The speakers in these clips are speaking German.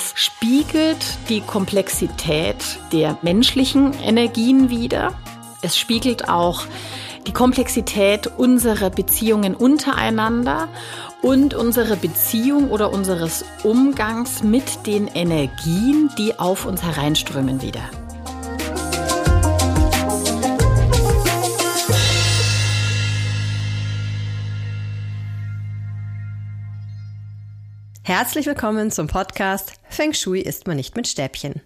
Es spiegelt die Komplexität der menschlichen Energien wider. Es spiegelt auch die Komplexität unserer Beziehungen untereinander und unsere Beziehung oder unseres Umgangs mit den Energien, die auf uns hereinströmen wieder. Herzlich willkommen zum Podcast Feng Shui isst man nicht mit Stäbchen.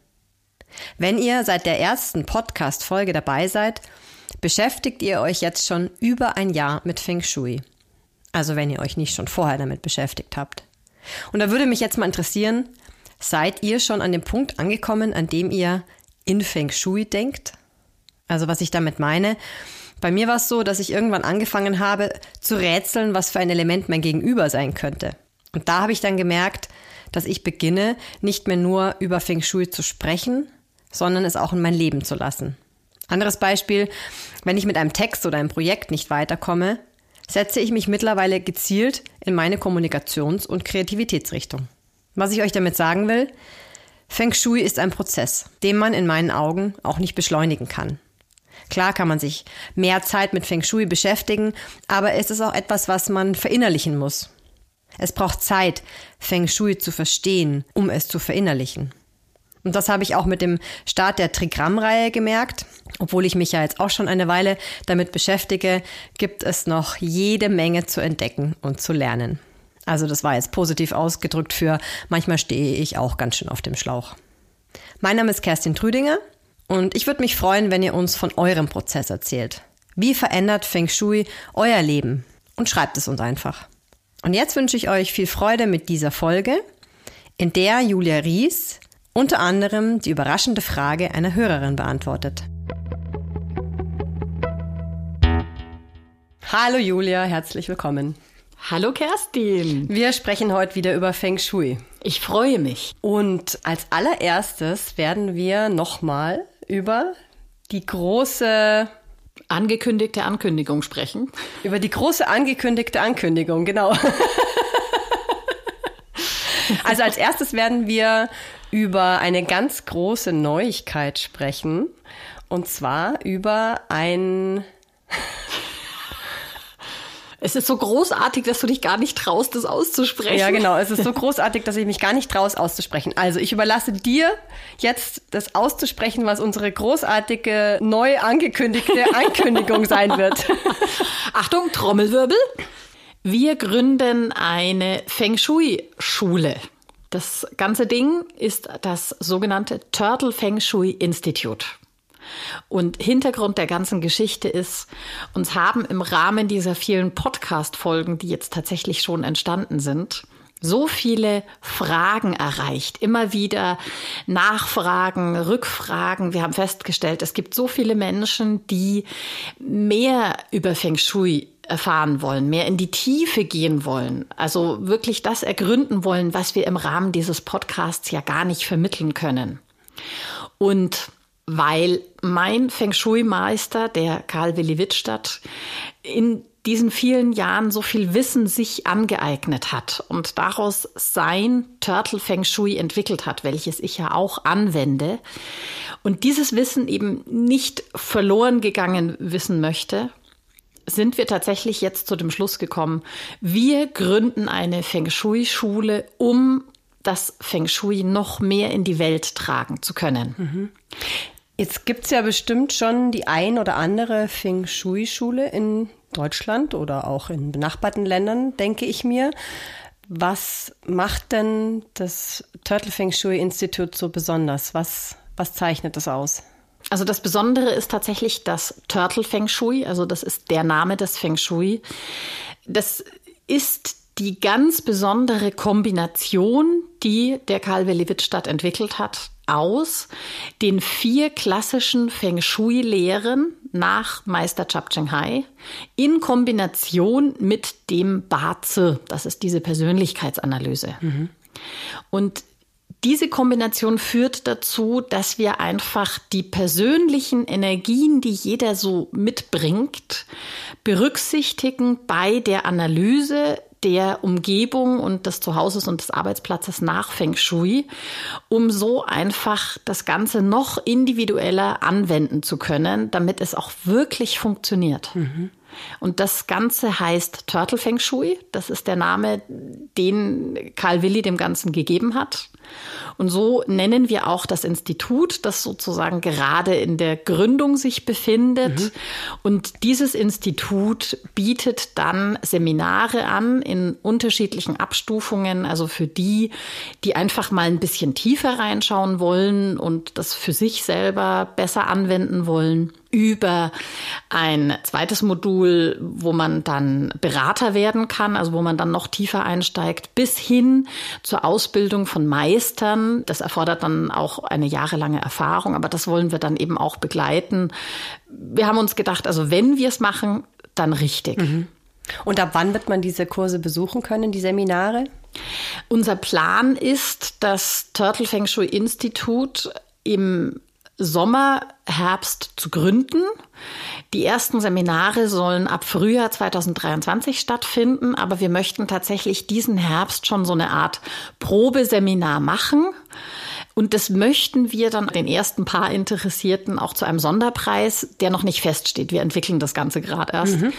Wenn ihr seit der ersten Podcast-Folge dabei seid, beschäftigt ihr euch jetzt schon über ein Jahr mit Feng Shui. Also wenn ihr euch nicht schon vorher damit beschäftigt habt. Und da würde mich jetzt mal interessieren, seid ihr schon an dem Punkt angekommen, an dem ihr in Feng Shui denkt? Also was ich damit meine, bei mir war es so, dass ich irgendwann angefangen habe zu rätseln, was für ein Element mein Gegenüber sein könnte. Und da habe ich dann gemerkt, dass ich beginne, nicht mehr nur über Feng Shui zu sprechen, sondern es auch in mein Leben zu lassen. Anderes Beispiel, wenn ich mit einem Text oder einem Projekt nicht weiterkomme, setze ich mich mittlerweile gezielt in meine Kommunikations- und Kreativitätsrichtung. Was ich euch damit sagen will, Feng Shui ist ein Prozess, den man in meinen Augen auch nicht beschleunigen kann. Klar kann man sich mehr Zeit mit Feng Shui beschäftigen, aber es ist auch etwas, was man verinnerlichen muss. Es braucht Zeit, Feng Shui zu verstehen, um es zu verinnerlichen. Und das habe ich auch mit dem Start der Trigramm-Reihe gemerkt. Obwohl ich mich ja jetzt auch schon eine Weile damit beschäftige, gibt es noch jede Menge zu entdecken und zu lernen. Also das war jetzt positiv ausgedrückt für manchmal stehe ich auch ganz schön auf dem Schlauch. Mein Name ist Kerstin Trüdinger und ich würde mich freuen, wenn ihr uns von eurem Prozess erzählt. Wie verändert Feng Shui euer Leben? Und schreibt es uns einfach. Und jetzt wünsche ich euch viel Freude mit dieser Folge, in der Julia Ries unter anderem die überraschende Frage einer Hörerin beantwortet. Hallo Julia, herzlich willkommen. Hallo Kerstin. Wir sprechen heute wieder über Feng Shui. Ich freue mich. Und als allererstes werden wir nochmal über die große angekündigte Ankündigung sprechen. Über die große angekündigte Ankündigung, genau. also als erstes werden wir über eine ganz große Neuigkeit sprechen. Und zwar über ein es ist so großartig, dass du dich gar nicht traust, das auszusprechen. Ja, genau. Es ist so großartig, dass ich mich gar nicht traust, auszusprechen. Also ich überlasse dir jetzt das auszusprechen, was unsere großartige, neu angekündigte Ankündigung sein wird. Achtung, Trommelwirbel. Wir gründen eine Feng Shui-Schule. Das ganze Ding ist das sogenannte Turtle Feng Shui Institute. Und Hintergrund der ganzen Geschichte ist, uns haben im Rahmen dieser vielen Podcast-Folgen, die jetzt tatsächlich schon entstanden sind, so viele Fragen erreicht, immer wieder Nachfragen, Rückfragen. Wir haben festgestellt, es gibt so viele Menschen, die mehr über Feng Shui erfahren wollen, mehr in die Tiefe gehen wollen, also wirklich das ergründen wollen, was wir im Rahmen dieses Podcasts ja gar nicht vermitteln können. Und weil mein Feng Shui-Meister, der Karl Willi Wittstadt, in diesen vielen Jahren so viel Wissen sich angeeignet hat und daraus sein Turtle Feng Shui entwickelt hat, welches ich ja auch anwende. Und dieses Wissen eben nicht verloren gegangen wissen möchte, sind wir tatsächlich jetzt zu dem Schluss gekommen, wir gründen eine Feng Shui-Schule, um das Feng Shui noch mehr in die Welt tragen zu können. Mhm. Jetzt gibt's ja bestimmt schon die ein oder andere Feng Shui-Schule in Deutschland oder auch in benachbarten Ländern, denke ich mir. Was macht denn das Turtle Feng Shui Institut so besonders? Was, was zeichnet das aus? Also das Besondere ist tatsächlich das Turtle Feng Shui, also das ist der Name des Feng Shui. Das ist die ganz besondere Kombination, die der Karl Willi Wittstadt entwickelt hat, aus den vier klassischen Feng Shui-Lehren nach Meister Chap Cheng Hai in Kombination mit dem Bazi. Das ist diese Persönlichkeitsanalyse. Mhm. Und diese Kombination führt dazu, dass wir einfach die persönlichen Energien, die jeder so mitbringt, berücksichtigen bei der Analyse der Umgebung und des Zuhauses und des Arbeitsplatzes nach Feng Shui, um so einfach das Ganze noch individueller anwenden zu können, damit es auch wirklich funktioniert. Mhm. Und das Ganze heißt Turtle Feng Shui. Das ist der Name, den Karl Willi dem Ganzen gegeben hat. Und so nennen wir auch das Institut, das sozusagen gerade in der Gründung sich befindet. Mhm. Und dieses Institut bietet dann Seminare an in unterschiedlichen Abstufungen, also für die, die einfach mal ein bisschen tiefer reinschauen wollen und das für sich selber besser anwenden wollen über ein zweites Modul, wo man dann Berater werden kann, also wo man dann noch tiefer einsteigt, bis hin zur Ausbildung von Meistern. Das erfordert dann auch eine jahrelange Erfahrung, aber das wollen wir dann eben auch begleiten. Wir haben uns gedacht, also wenn wir es machen, dann richtig. Mhm. Und ab wann wird man diese Kurse besuchen können, die Seminare? Unser Plan ist, das Turtle Feng Shui Institut im Sommer, Herbst zu gründen. Die ersten Seminare sollen ab Frühjahr 2023 stattfinden, aber wir möchten tatsächlich diesen Herbst schon so eine Art Probeseminar machen und das möchten wir dann den ersten paar Interessierten auch zu einem Sonderpreis, der noch nicht feststeht. Wir entwickeln das Ganze gerade erst, mhm.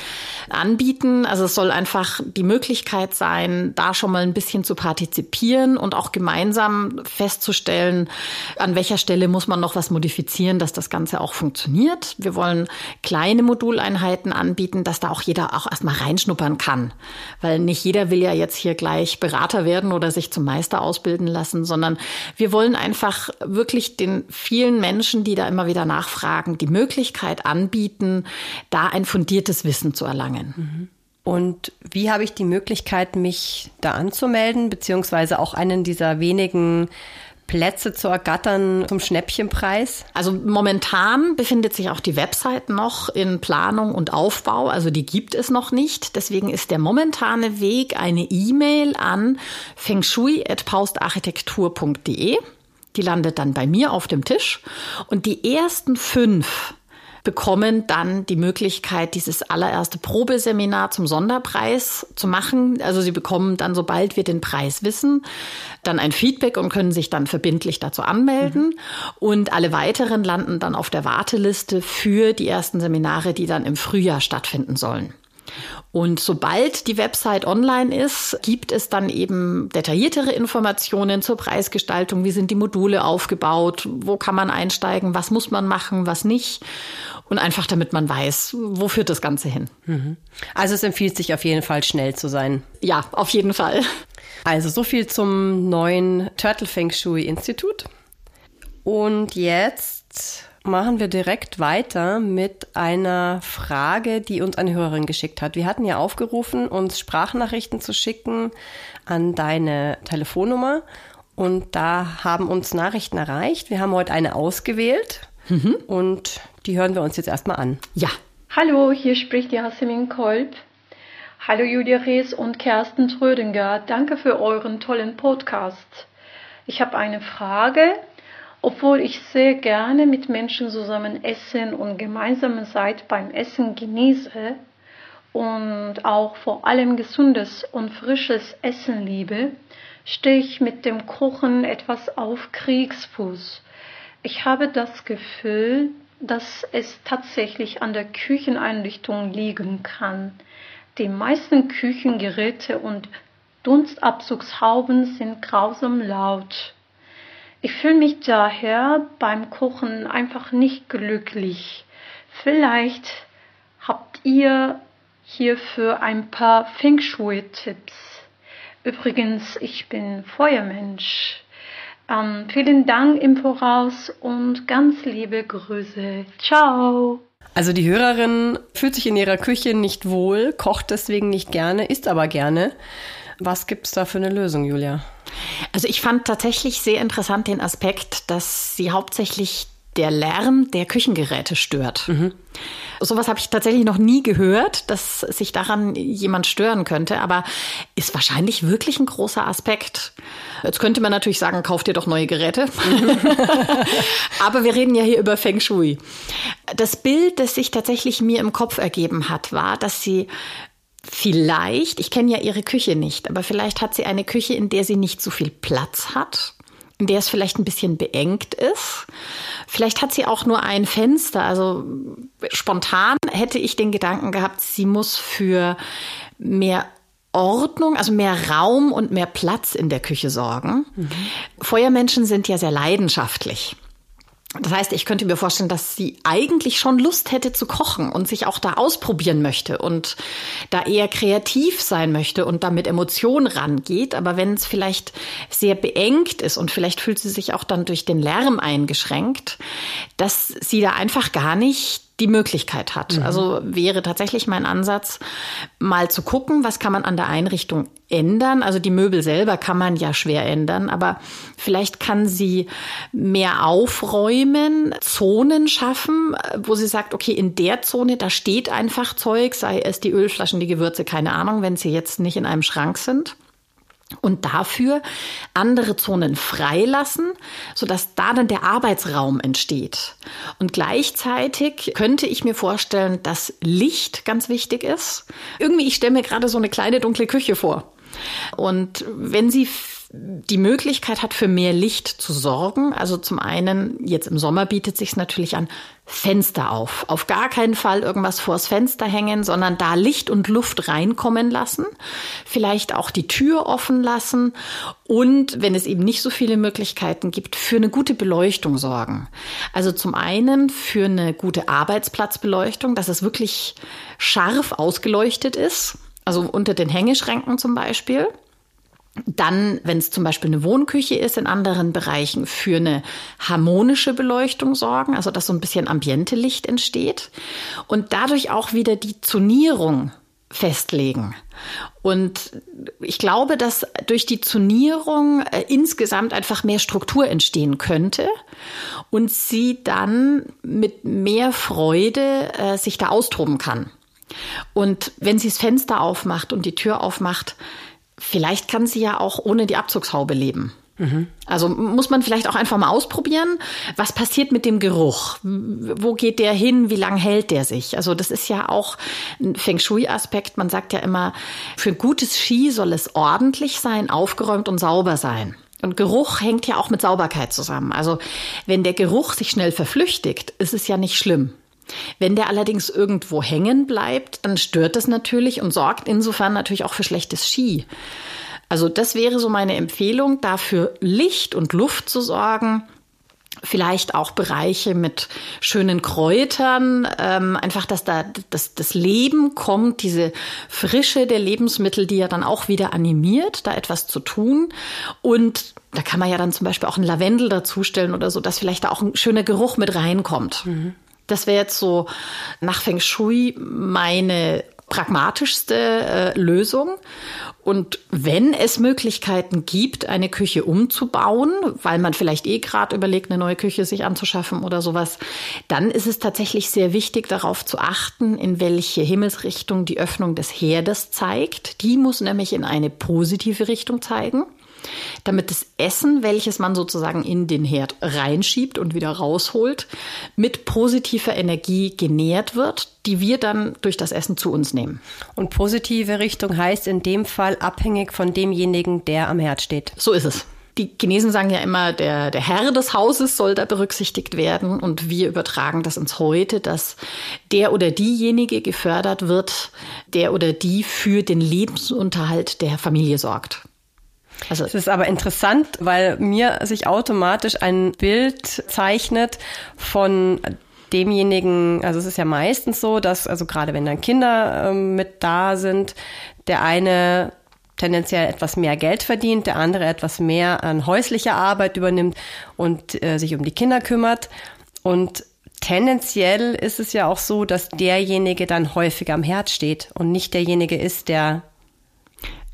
anbieten. Also es soll einfach die Möglichkeit sein, da schon mal ein bisschen zu partizipieren und auch gemeinsam festzustellen, an welcher Stelle muss man noch was modifizieren, dass das Ganze auch funktioniert. Wir wollen kleine Moduleinheiten anbieten, dass da auch jeder auch erstmal reinschnuppern kann. Weil nicht jeder will ja jetzt hier gleich Berater werden oder sich zum Meister ausbilden lassen, sondern wir wollen einfach wirklich den vielen Menschen, die da immer wieder nachfragen, die Möglichkeit anbieten, da ein fundiertes Wissen zu erlangen. Mhm. Und wie habe ich die Möglichkeit, mich da anzumelden, beziehungsweise auch einen dieser wenigen Plätze zu ergattern zum Schnäppchenpreis? Also momentan befindet sich auch die Website noch in Planung und Aufbau, also die gibt es noch nicht. Deswegen ist der momentane Weg eine E-Mail an fengshui.paustarchitektur.de. Die landet dann bei mir auf dem Tisch. Und die ersten fünf bekommen dann die Möglichkeit, dieses allererste Probeseminar zum Sonderpreis zu machen. Also sie bekommen dann, sobald wir den Preis wissen, dann ein Feedback und können sich dann verbindlich dazu anmelden. Mhm. Und alle weiteren landen dann auf der Warteliste für die ersten Seminare, die dann im Frühjahr stattfinden sollen. Und sobald die Website online ist, gibt es dann eben detailliertere Informationen zur Preisgestaltung. Wie sind die Module aufgebaut? Wo kann man einsteigen? Was muss man machen? Was nicht? Und einfach damit man weiß, wo führt das Ganze hin. Mhm. Also es empfiehlt sich auf jeden Fall schnell zu sein. Ja, auf jeden Fall. Also so viel zum neuen Turtle Feng Shui Institut. Und jetzt machen wir direkt weiter mit einer Frage, die uns eine Hörerin geschickt hat. Wir hatten ja aufgerufen, uns Sprachnachrichten zu schicken an deine Telefonnummer. Und da haben uns Nachrichten erreicht. Wir haben heute eine ausgewählt mhm. und die hören wir uns jetzt erstmal an. Ja. Hallo, hier spricht Jasmin Kolb. Hallo Julia Rees und Kersten Trödinger. Danke für euren tollen Podcast. Ich habe eine Frage obwohl ich sehr gerne mit Menschen zusammen essen und gemeinsame Zeit beim Essen genieße und auch vor allem gesundes und frisches Essen liebe, stehe ich mit dem Kochen etwas auf Kriegsfuß. Ich habe das Gefühl, dass es tatsächlich an der Kücheneinrichtung liegen kann. Die meisten Küchengeräte und Dunstabzugshauben sind grausam laut. Ich fühle mich daher beim Kochen einfach nicht glücklich. Vielleicht habt ihr hierfür ein paar Feng Shui-Tipps. Übrigens, ich bin Feuermensch. Ähm, vielen Dank im Voraus und ganz liebe Grüße. Ciao. Also die Hörerin fühlt sich in ihrer Küche nicht wohl, kocht deswegen nicht gerne, isst aber gerne. Was gibt's da für eine Lösung, Julia? Also ich fand tatsächlich sehr interessant den Aspekt, dass sie hauptsächlich der Lärm der Küchengeräte stört. Mhm. Sowas habe ich tatsächlich noch nie gehört, dass sich daran jemand stören könnte, aber ist wahrscheinlich wirklich ein großer Aspekt. Jetzt könnte man natürlich sagen, kauft ihr doch neue Geräte. Mhm. aber wir reden ja hier über Feng Shui. Das Bild, das sich tatsächlich mir im Kopf ergeben hat, war, dass sie Vielleicht, ich kenne ja ihre Küche nicht, aber vielleicht hat sie eine Küche, in der sie nicht so viel Platz hat, in der es vielleicht ein bisschen beengt ist. Vielleicht hat sie auch nur ein Fenster. Also spontan hätte ich den Gedanken gehabt, sie muss für mehr Ordnung, also mehr Raum und mehr Platz in der Küche sorgen. Mhm. Feuermenschen sind ja sehr leidenschaftlich. Das heißt, ich könnte mir vorstellen, dass sie eigentlich schon Lust hätte zu kochen und sich auch da ausprobieren möchte und da eher kreativ sein möchte und da mit Emotionen rangeht. Aber wenn es vielleicht sehr beengt ist und vielleicht fühlt sie sich auch dann durch den Lärm eingeschränkt, dass sie da einfach gar nicht die Möglichkeit hat. Mhm. Also wäre tatsächlich mein Ansatz, mal zu gucken, was kann man an der Einrichtung ändern. Also die Möbel selber kann man ja schwer ändern, aber vielleicht kann sie mehr aufräumen, Zonen schaffen, wo sie sagt, okay, in der Zone, da steht einfach Zeug, sei es die Ölflaschen, die Gewürze, keine Ahnung, wenn sie jetzt nicht in einem Schrank sind und dafür andere Zonen freilassen, sodass da dann der Arbeitsraum entsteht. Und gleichzeitig könnte ich mir vorstellen, dass Licht ganz wichtig ist. Irgendwie, ich stelle mir gerade so eine kleine dunkle Küche vor. Und wenn sie die Möglichkeit hat, für mehr Licht zu sorgen. Also zum einen, jetzt im Sommer bietet sich natürlich an, Fenster auf. Auf gar keinen Fall irgendwas vors Fenster hängen, sondern da Licht und Luft reinkommen lassen. Vielleicht auch die Tür offen lassen und, wenn es eben nicht so viele Möglichkeiten gibt, für eine gute Beleuchtung sorgen. Also zum einen für eine gute Arbeitsplatzbeleuchtung, dass es wirklich scharf ausgeleuchtet ist. Also unter den Hängeschränken zum Beispiel. Dann, wenn es zum Beispiel eine Wohnküche ist, in anderen Bereichen für eine harmonische Beleuchtung sorgen, also dass so ein bisschen Ambientelicht entsteht und dadurch auch wieder die Zonierung festlegen. Und ich glaube, dass durch die Zonierung äh, insgesamt einfach mehr Struktur entstehen könnte und sie dann mit mehr Freude äh, sich da austoben kann. Und wenn sie das Fenster aufmacht und die Tür aufmacht, Vielleicht kann sie ja auch ohne die Abzugshaube leben. Also muss man vielleicht auch einfach mal ausprobieren, was passiert mit dem Geruch? Wo geht der hin? Wie lange hält der sich? Also das ist ja auch ein Feng Shui-Aspekt. Man sagt ja immer, für gutes Ski soll es ordentlich sein, aufgeräumt und sauber sein. Und Geruch hängt ja auch mit Sauberkeit zusammen. Also wenn der Geruch sich schnell verflüchtigt, ist es ja nicht schlimm. Wenn der allerdings irgendwo hängen bleibt, dann stört das natürlich und sorgt insofern natürlich auch für schlechtes Ski. Also das wäre so meine Empfehlung, dafür Licht und Luft zu sorgen. Vielleicht auch Bereiche mit schönen Kräutern, ähm, einfach, dass da das, das Leben kommt, diese Frische der Lebensmittel, die ja dann auch wieder animiert, da etwas zu tun. Und da kann man ja dann zum Beispiel auch einen Lavendel dazustellen oder so, dass vielleicht da auch ein schöner Geruch mit reinkommt. Mhm. Das wäre jetzt so nach Feng Shui meine pragmatischste äh, Lösung. Und wenn es Möglichkeiten gibt, eine Küche umzubauen, weil man vielleicht eh gerade überlegt, eine neue Küche sich anzuschaffen oder sowas, dann ist es tatsächlich sehr wichtig, darauf zu achten, in welche Himmelsrichtung die Öffnung des Herdes zeigt. Die muss nämlich in eine positive Richtung zeigen damit das Essen, welches man sozusagen in den Herd reinschiebt und wieder rausholt, mit positiver Energie genährt wird, die wir dann durch das Essen zu uns nehmen. Und positive Richtung heißt in dem Fall abhängig von demjenigen, der am Herd steht. So ist es. Die Chinesen sagen ja immer, der, der Herr des Hauses soll da berücksichtigt werden. Und wir übertragen das ins Heute, dass der oder diejenige gefördert wird, der oder die für den Lebensunterhalt der Familie sorgt. Also es ist aber interessant, weil mir sich automatisch ein Bild zeichnet von demjenigen, also es ist ja meistens so, dass, also gerade wenn dann Kinder ähm, mit da sind, der eine tendenziell etwas mehr Geld verdient, der andere etwas mehr an häuslicher Arbeit übernimmt und äh, sich um die Kinder kümmert. Und tendenziell ist es ja auch so, dass derjenige dann häufiger am Herd steht und nicht derjenige ist, der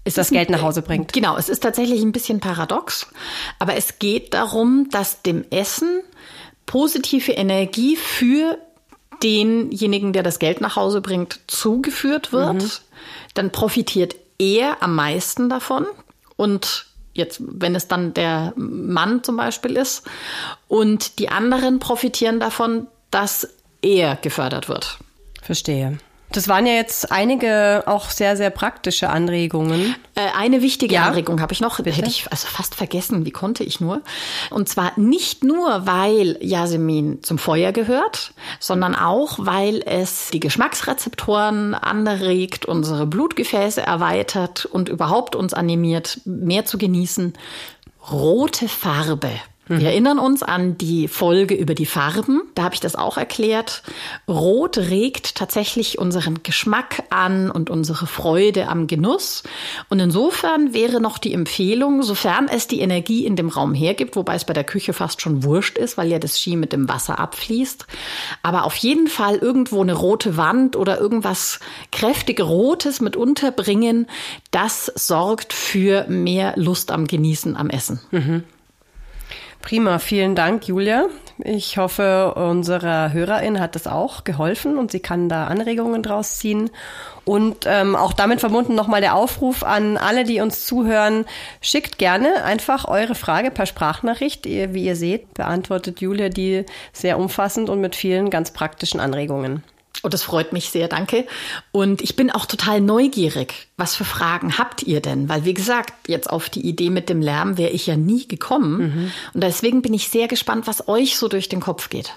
ist das Geld nach Hause bringt. Genau, es ist tatsächlich ein bisschen paradox, aber es geht darum, dass dem Essen positive Energie für denjenigen, der das Geld nach Hause bringt, zugeführt wird. Mhm. Dann profitiert er am meisten davon und jetzt, wenn es dann der Mann zum Beispiel ist und die anderen profitieren davon, dass er gefördert wird. Verstehe. Das waren ja jetzt einige auch sehr, sehr praktische Anregungen. Äh, eine wichtige ja. Anregung habe ich noch, Bitte? hätte ich also fast vergessen, wie konnte ich nur. Und zwar nicht nur, weil Jasmin zum Feuer gehört, sondern auch, weil es die Geschmacksrezeptoren anregt, unsere Blutgefäße erweitert und überhaupt uns animiert, mehr zu genießen. Rote Farbe wir erinnern uns an die Folge über die Farben. Da habe ich das auch erklärt. Rot regt tatsächlich unseren Geschmack an und unsere Freude am Genuss. Und insofern wäre noch die Empfehlung, sofern es die Energie in dem Raum hergibt, wobei es bei der Küche fast schon wurscht ist, weil ja das Ski mit dem Wasser abfließt. Aber auf jeden Fall irgendwo eine rote Wand oder irgendwas kräftig Rotes mit unterbringen, das sorgt für mehr Lust am Genießen am Essen. Mhm. Prima, vielen Dank, Julia. Ich hoffe, unserer Hörerin hat das auch geholfen und sie kann da Anregungen draus ziehen. Und ähm, auch damit verbunden nochmal der Aufruf an alle, die uns zuhören. Schickt gerne einfach eure Frage per Sprachnachricht. Wie ihr seht, beantwortet Julia die sehr umfassend und mit vielen ganz praktischen Anregungen. Und das freut mich sehr, danke. Und ich bin auch total neugierig. Was für Fragen habt ihr denn? Weil, wie gesagt, jetzt auf die Idee mit dem Lärm wäre ich ja nie gekommen. Mhm. Und deswegen bin ich sehr gespannt, was euch so durch den Kopf geht.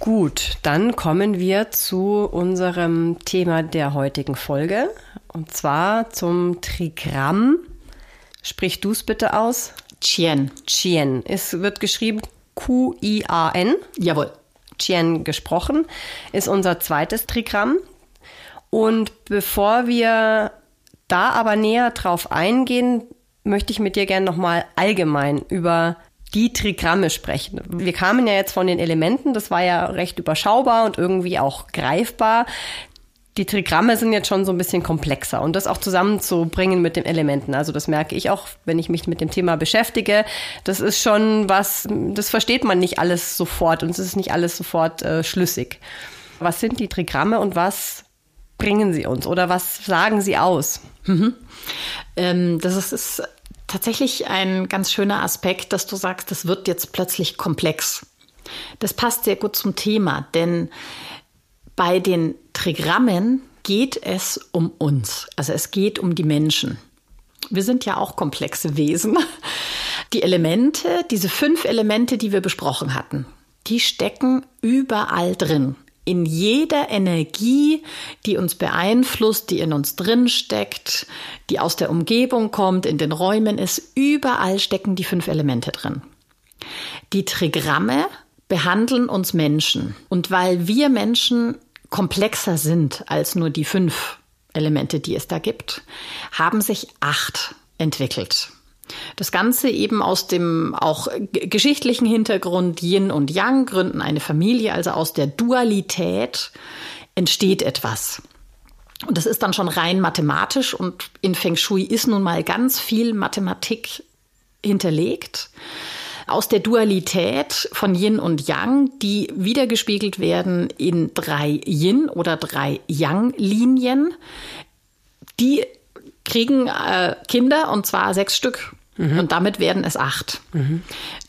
Gut, dann kommen wir zu unserem Thema der heutigen Folge. Und zwar zum Trigramm. Sprich du es bitte aus. Chien. Chien. Es wird geschrieben Q-I-A-N. Jawohl. Chien gesprochen, ist unser zweites Trigramm. Und bevor wir da aber näher drauf eingehen, möchte ich mit dir gerne nochmal allgemein über die Trigramme sprechen. Wir kamen ja jetzt von den Elementen, das war ja recht überschaubar und irgendwie auch greifbar die Trigramme sind jetzt schon so ein bisschen komplexer und das auch zusammenzubringen mit den Elementen. Also das merke ich auch, wenn ich mich mit dem Thema beschäftige. Das ist schon was, das versteht man nicht alles sofort und es ist nicht alles sofort äh, schlüssig. Was sind die Trigramme und was bringen sie uns oder was sagen sie aus? Mhm. Ähm, das ist, ist tatsächlich ein ganz schöner Aspekt, dass du sagst, das wird jetzt plötzlich komplex. Das passt sehr gut zum Thema, denn bei den Trigrammen geht es um uns. Also es geht um die Menschen. Wir sind ja auch komplexe Wesen. Die Elemente, diese fünf Elemente, die wir besprochen hatten, die stecken überall drin. In jeder Energie, die uns beeinflusst, die in uns drin steckt, die aus der Umgebung kommt, in den Räumen ist, überall stecken die fünf Elemente drin. Die Trigramme behandeln uns Menschen. Und weil wir Menschen komplexer sind als nur die fünf Elemente, die es da gibt, haben sich acht entwickelt. Das Ganze eben aus dem auch geschichtlichen Hintergrund Yin und Yang gründen eine Familie, also aus der Dualität entsteht etwas. Und das ist dann schon rein mathematisch und in Feng Shui ist nun mal ganz viel Mathematik hinterlegt aus der Dualität von Yin und Yang, die wiedergespiegelt werden in drei Yin oder drei Yang-Linien. Die kriegen äh, Kinder und zwar sechs Stück. Mhm. Und damit werden es acht. Mhm.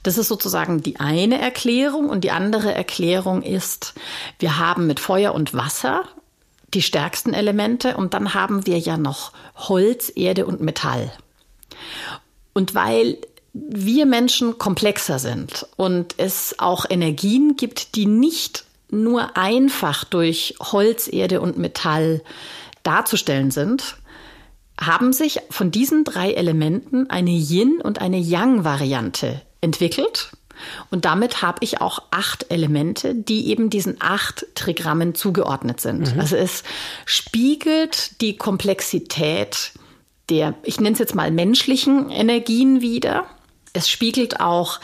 Das ist sozusagen die eine Erklärung. Und die andere Erklärung ist, wir haben mit Feuer und Wasser die stärksten Elemente und dann haben wir ja noch Holz, Erde und Metall. Und weil wir Menschen komplexer sind und es auch Energien gibt, die nicht nur einfach durch Holz, Erde und Metall darzustellen sind, haben sich von diesen drei Elementen eine Yin- und eine Yang-Variante entwickelt. Und damit habe ich auch acht Elemente, die eben diesen acht Trigrammen zugeordnet sind. Mhm. Also es spiegelt die Komplexität der, ich nenne es jetzt mal menschlichen Energien wieder es spiegelt auch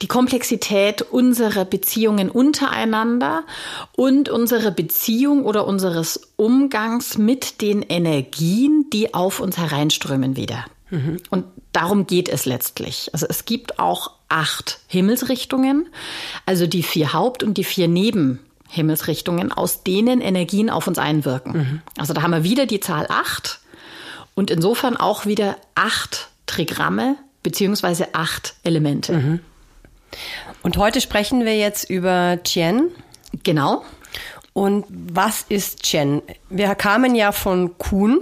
die Komplexität unserer Beziehungen untereinander und unsere Beziehung oder unseres Umgangs mit den Energien, die auf uns hereinströmen wieder. Mhm. Und darum geht es letztlich. Also es gibt auch acht Himmelsrichtungen, also die vier Haupt- und die vier Nebenhimmelsrichtungen, aus denen Energien auf uns einwirken. Mhm. Also da haben wir wieder die Zahl acht und insofern auch wieder acht Trigramme, beziehungsweise acht Elemente. Mhm. Und heute sprechen wir jetzt über Tien. Genau. Und was ist Chen? Wir kamen ja von Kuhn.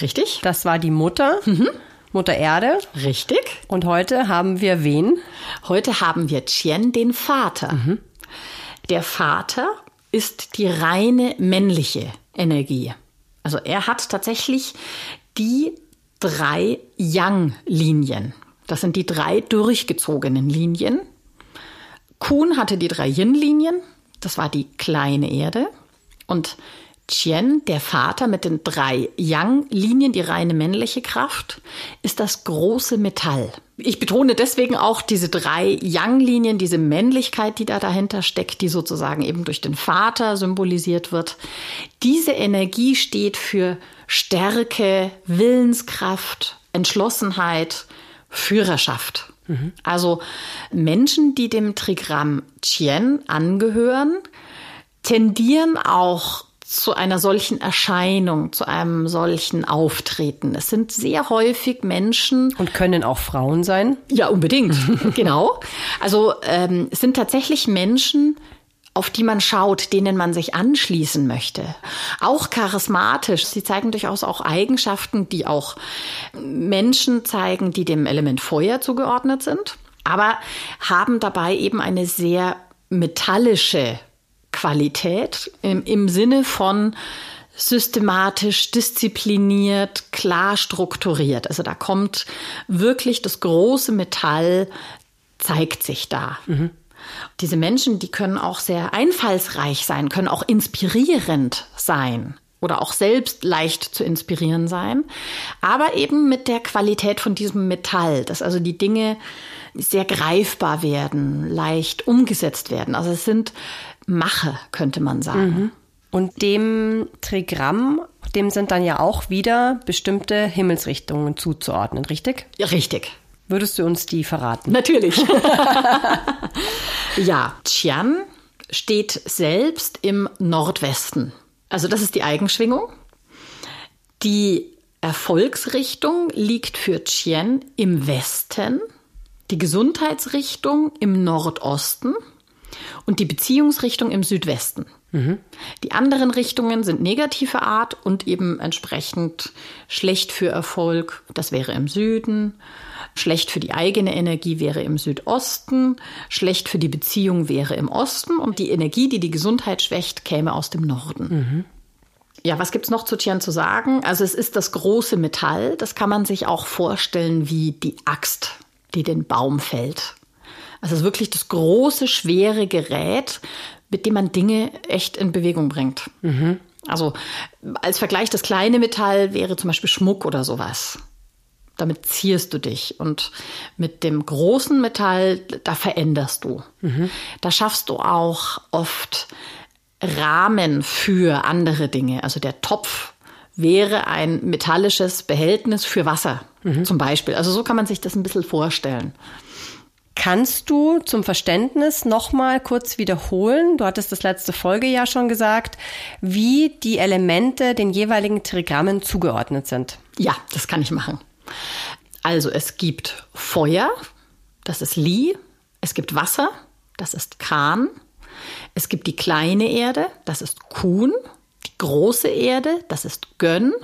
Richtig? Das war die Mutter. Mhm. Mutter Erde. Richtig. Und heute haben wir wen? Heute haben wir Chen, den Vater. Mhm. Der Vater ist die reine männliche Energie. Also er hat tatsächlich die drei Yang-Linien. Das sind die drei durchgezogenen Linien. Kuhn hatte die drei Yin-Linien. Das war die kleine Erde. Und Qian, der Vater mit den drei Yang-Linien, die reine männliche Kraft, ist das große Metall. Ich betone deswegen auch diese drei Yang-Linien, diese Männlichkeit, die da dahinter steckt, die sozusagen eben durch den Vater symbolisiert wird. Diese Energie steht für Stärke, Willenskraft, Entschlossenheit, Führerschaft. Mhm. Also Menschen, die dem Trigramm Qian angehören, tendieren auch zu einer solchen Erscheinung, zu einem solchen Auftreten. Es sind sehr häufig Menschen. Und können auch Frauen sein? Ja, unbedingt. genau. Also ähm, es sind tatsächlich Menschen, auf die man schaut, denen man sich anschließen möchte. Auch charismatisch. Sie zeigen durchaus auch Eigenschaften, die auch Menschen zeigen, die dem Element Feuer zugeordnet sind, aber haben dabei eben eine sehr metallische Qualität im, im Sinne von systematisch, diszipliniert, klar strukturiert. Also da kommt wirklich das große Metall, zeigt sich da. Mhm. Diese Menschen, die können auch sehr einfallsreich sein, können auch inspirierend sein oder auch selbst leicht zu inspirieren sein, aber eben mit der Qualität von diesem Metall, dass also die Dinge sehr greifbar werden, leicht umgesetzt werden. Also es sind Mache, könnte man sagen. Mhm. Und dem Trigramm, dem sind dann ja auch wieder bestimmte Himmelsrichtungen zuzuordnen, richtig? Ja, richtig. Würdest du uns die verraten? Natürlich. ja, Qian steht selbst im Nordwesten. Also das ist die Eigenschwingung. Die Erfolgsrichtung liegt für Qian im Westen, die Gesundheitsrichtung im Nordosten und die Beziehungsrichtung im Südwesten. Mhm. Die anderen Richtungen sind negative Art und eben entsprechend schlecht für Erfolg. Das wäre im Süden. Schlecht für die eigene Energie wäre im Südosten. Schlecht für die Beziehung wäre im Osten. Und die Energie, die die Gesundheit schwächt, käme aus dem Norden. Mhm. Ja, was gibt's noch zu Tian zu sagen? Also es ist das große Metall. Das kann man sich auch vorstellen wie die Axt, die den Baum fällt. Also es ist wirklich das große, schwere Gerät, mit dem man Dinge echt in Bewegung bringt. Mhm. Also als Vergleich, das kleine Metall wäre zum Beispiel Schmuck oder sowas. Damit zierst du dich. Und mit dem großen Metall, da veränderst du. Mhm. Da schaffst du auch oft Rahmen für andere Dinge. Also der Topf wäre ein metallisches Behältnis für Wasser mhm. zum Beispiel. Also so kann man sich das ein bisschen vorstellen. Kannst du zum Verständnis nochmal kurz wiederholen, du hattest das letzte Folge ja schon gesagt, wie die Elemente den jeweiligen Trigrammen zugeordnet sind? Ja, das kann ich machen. Also es gibt Feuer, das ist Li, es gibt Wasser, das ist Kahn, es gibt die kleine Erde, das ist Kuhn, die große Erde, das ist Gönn,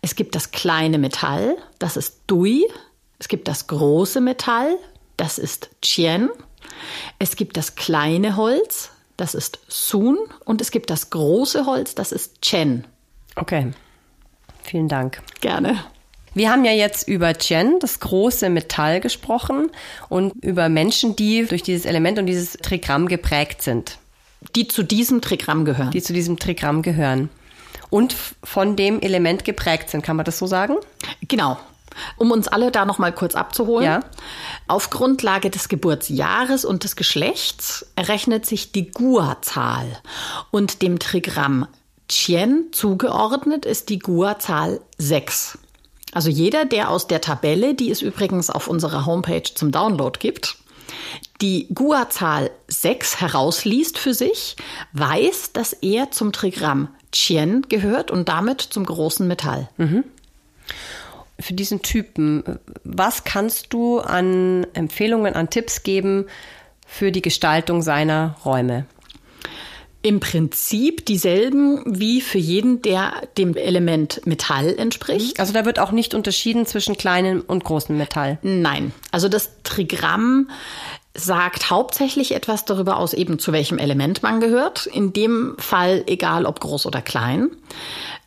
es gibt das kleine Metall, das ist Dui, es gibt das große Metall, das ist Chien. Es gibt das kleine Holz, das ist Sun. Und es gibt das große Holz, das ist Chen. Okay, vielen Dank. Gerne. Wir haben ja jetzt über Chen, das große Metall, gesprochen und über Menschen, die durch dieses Element und dieses Trigramm geprägt sind. Die zu diesem Trigramm gehören. Die zu diesem Trigramm gehören. Und von dem Element geprägt sind, kann man das so sagen? Genau. Um uns alle da noch mal kurz abzuholen. Ja. Auf Grundlage des Geburtsjahres und des Geschlechts errechnet sich die Gua-Zahl und dem Trigramm Chien zugeordnet ist die Gua-Zahl 6. Also jeder, der aus der Tabelle, die es übrigens auf unserer Homepage zum Download gibt, die Gua-Zahl 6 herausliest für sich, weiß, dass er zum Trigramm Chien gehört und damit zum großen Metall. Mhm für diesen Typen, was kannst du an Empfehlungen, an Tipps geben für die Gestaltung seiner Räume? im Prinzip dieselben wie für jeden, der dem Element Metall entspricht. Also da wird auch nicht unterschieden zwischen kleinem und großem Metall. Nein, also das Trigramm sagt hauptsächlich etwas darüber aus, eben zu welchem Element man gehört. In dem Fall egal ob groß oder klein.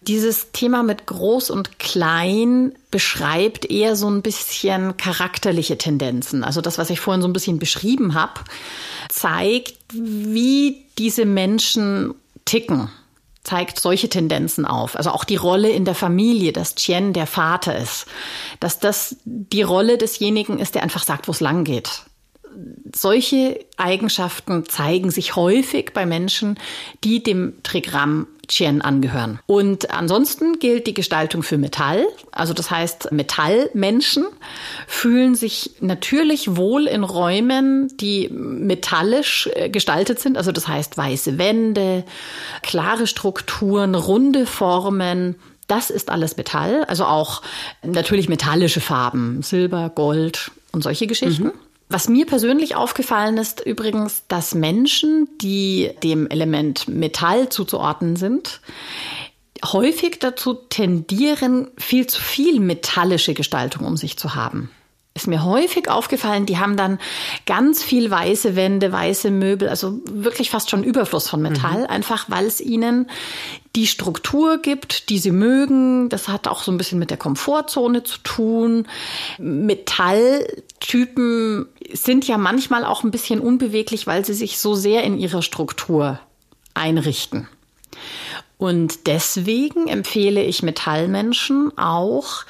Dieses Thema mit groß und klein beschreibt eher so ein bisschen charakterliche Tendenzen. Also das, was ich vorhin so ein bisschen beschrieben habe, zeigt, wie diese Menschen ticken zeigt solche Tendenzen auf. Also auch die Rolle in der Familie, dass Tien der Vater ist, dass das die Rolle desjenigen ist, der einfach sagt, wo es lang geht solche Eigenschaften zeigen sich häufig bei Menschen, die dem Trigramm Chien angehören. Und ansonsten gilt die Gestaltung für Metall. Also das heißt, Metallmenschen fühlen sich natürlich wohl in Räumen, die metallisch äh, gestaltet sind. Also das heißt weiße Wände, klare Strukturen, runde Formen. Das ist alles Metall. Also auch natürlich metallische Farben, Silber, Gold und solche Geschichten. Mhm. Was mir persönlich aufgefallen ist übrigens, dass Menschen, die dem Element Metall zuzuordnen sind, häufig dazu tendieren, viel zu viel metallische Gestaltung um sich zu haben ist mir häufig aufgefallen, die haben dann ganz viel weiße Wände, weiße Möbel, also wirklich fast schon Überfluss von Metall, mhm. einfach weil es ihnen die Struktur gibt, die sie mögen. Das hat auch so ein bisschen mit der Komfortzone zu tun. Metalltypen sind ja manchmal auch ein bisschen unbeweglich, weil sie sich so sehr in ihrer Struktur einrichten. Und deswegen empfehle ich Metallmenschen auch,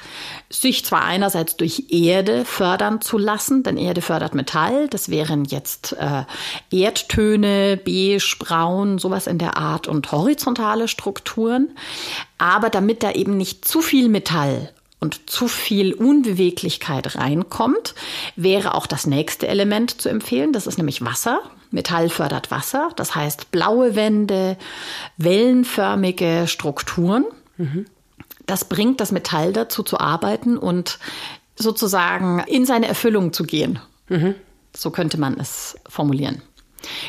sich zwar einerseits durch Erde fördern zu lassen, denn Erde fördert Metall, das wären jetzt äh, Erdtöne, beige, braun, sowas in der Art und horizontale Strukturen, aber damit da eben nicht zu viel Metall und zu viel Unbeweglichkeit reinkommt, wäre auch das nächste Element zu empfehlen. Das ist nämlich Wasser. Metall fördert Wasser. Das heißt blaue Wände, wellenförmige Strukturen. Mhm. Das bringt das Metall dazu zu arbeiten und sozusagen in seine Erfüllung zu gehen. Mhm. So könnte man es formulieren.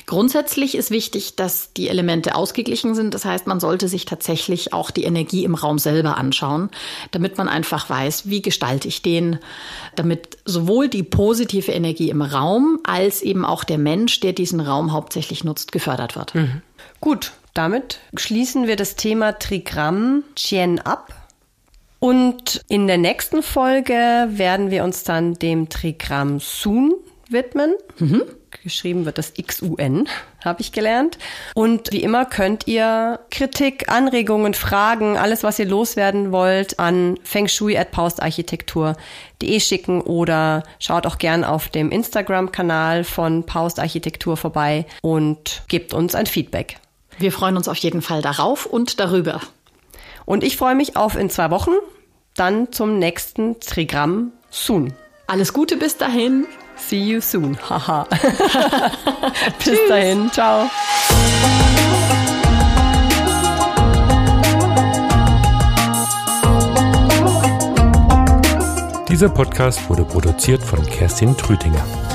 Grundsätzlich ist wichtig, dass die Elemente ausgeglichen sind. Das heißt, man sollte sich tatsächlich auch die Energie im Raum selber anschauen, damit man einfach weiß, wie gestalte ich den, damit sowohl die positive Energie im Raum als eben auch der Mensch, der diesen Raum hauptsächlich nutzt, gefördert wird. Mhm. Gut, damit schließen wir das Thema Trigramm Chien ab. Und in der nächsten Folge werden wir uns dann dem Trigramm Sun widmen. Mhm. Geschrieben wird das XUN, habe ich gelernt. Und wie immer könnt ihr Kritik, Anregungen, Fragen, alles, was ihr loswerden wollt, an fengshui.paustarchitektur.de schicken oder schaut auch gern auf dem Instagram-Kanal von Paust Architektur vorbei und gebt uns ein Feedback. Wir freuen uns auf jeden Fall darauf und darüber. Und ich freue mich auf in zwei Wochen, dann zum nächsten Trigramm Soon. Alles Gute bis dahin. See you soon. Haha. Bis dahin. Ciao. Dieser Podcast wurde produziert von Kerstin Trütinger.